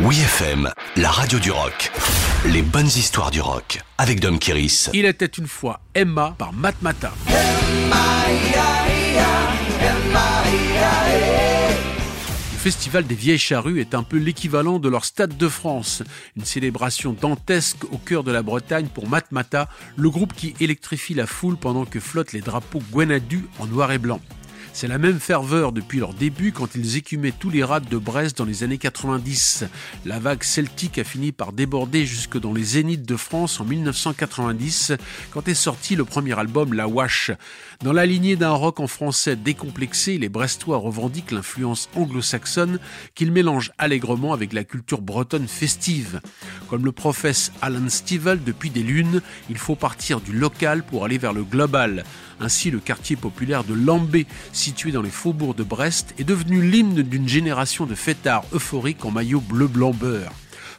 Oui FM, la radio du rock. Les bonnes histoires du rock avec Dom Kiris. Il était une fois Emma par Matmata. Le festival des vieilles charrues est un peu l'équivalent de leur Stade de France, une célébration dantesque au cœur de la Bretagne pour Matmata, le groupe qui électrifie la foule pendant que flottent les drapeaux Gwenadu en noir et blanc. C'est la même ferveur depuis leur début quand ils écumaient tous les rades de Brest dans les années 90. La vague celtique a fini par déborder jusque dans les zéniths de France en 1990 quand est sorti le premier album La Wash. Dans la lignée d'un rock en français décomplexé, les Brestois revendiquent l'influence anglo-saxonne qu'ils mélangent allègrement avec la culture bretonne festive. Comme le professe Alan Stivell depuis des lunes, il faut partir du local pour aller vers le global. Ainsi, le quartier populaire de Lambé, situé dans les faubourgs de Brest, est devenu l'hymne d'une génération de fêtards euphoriques en maillot bleu-blanc-beurre.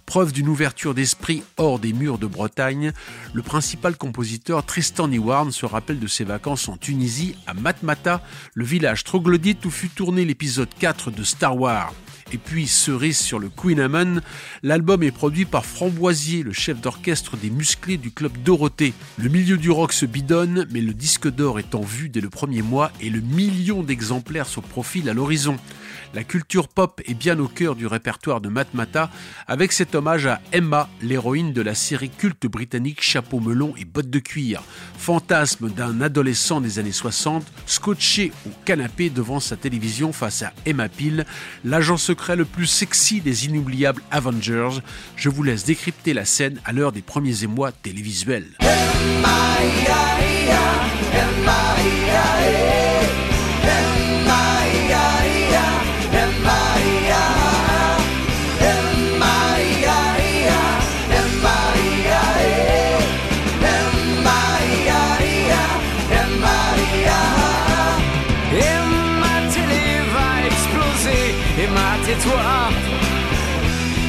Preuve d'une ouverture d'esprit hors des murs de Bretagne, le principal compositeur Tristan Iwarn se rappelle de ses vacances en Tunisie, à Matmata, le village troglodyte où fut tourné l'épisode 4 de Star Wars. Et puis, cerise sur le Queen Amon, l'album est produit par Framboisier, le chef d'orchestre des musclés du club Dorothée. Le milieu du rock se bidonne, mais le disque d'or est en vue dès le premier mois et le million d'exemplaires se profile à l'horizon. La culture pop est bien au cœur du répertoire de Matmata, avec cet hommage à Emma, l'héroïne de la série culte britannique Chapeau melon et bottes de cuir. Fantasme d'un adolescent des années 60, scotché au canapé devant sa télévision face à Emma Peel, l'agent secret le plus sexy des inoubliables Avengers. Je vous laisse décrypter la scène à l'heure des premiers émois télévisuels.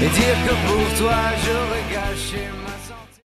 Et dire que pour toi j'aurais gâché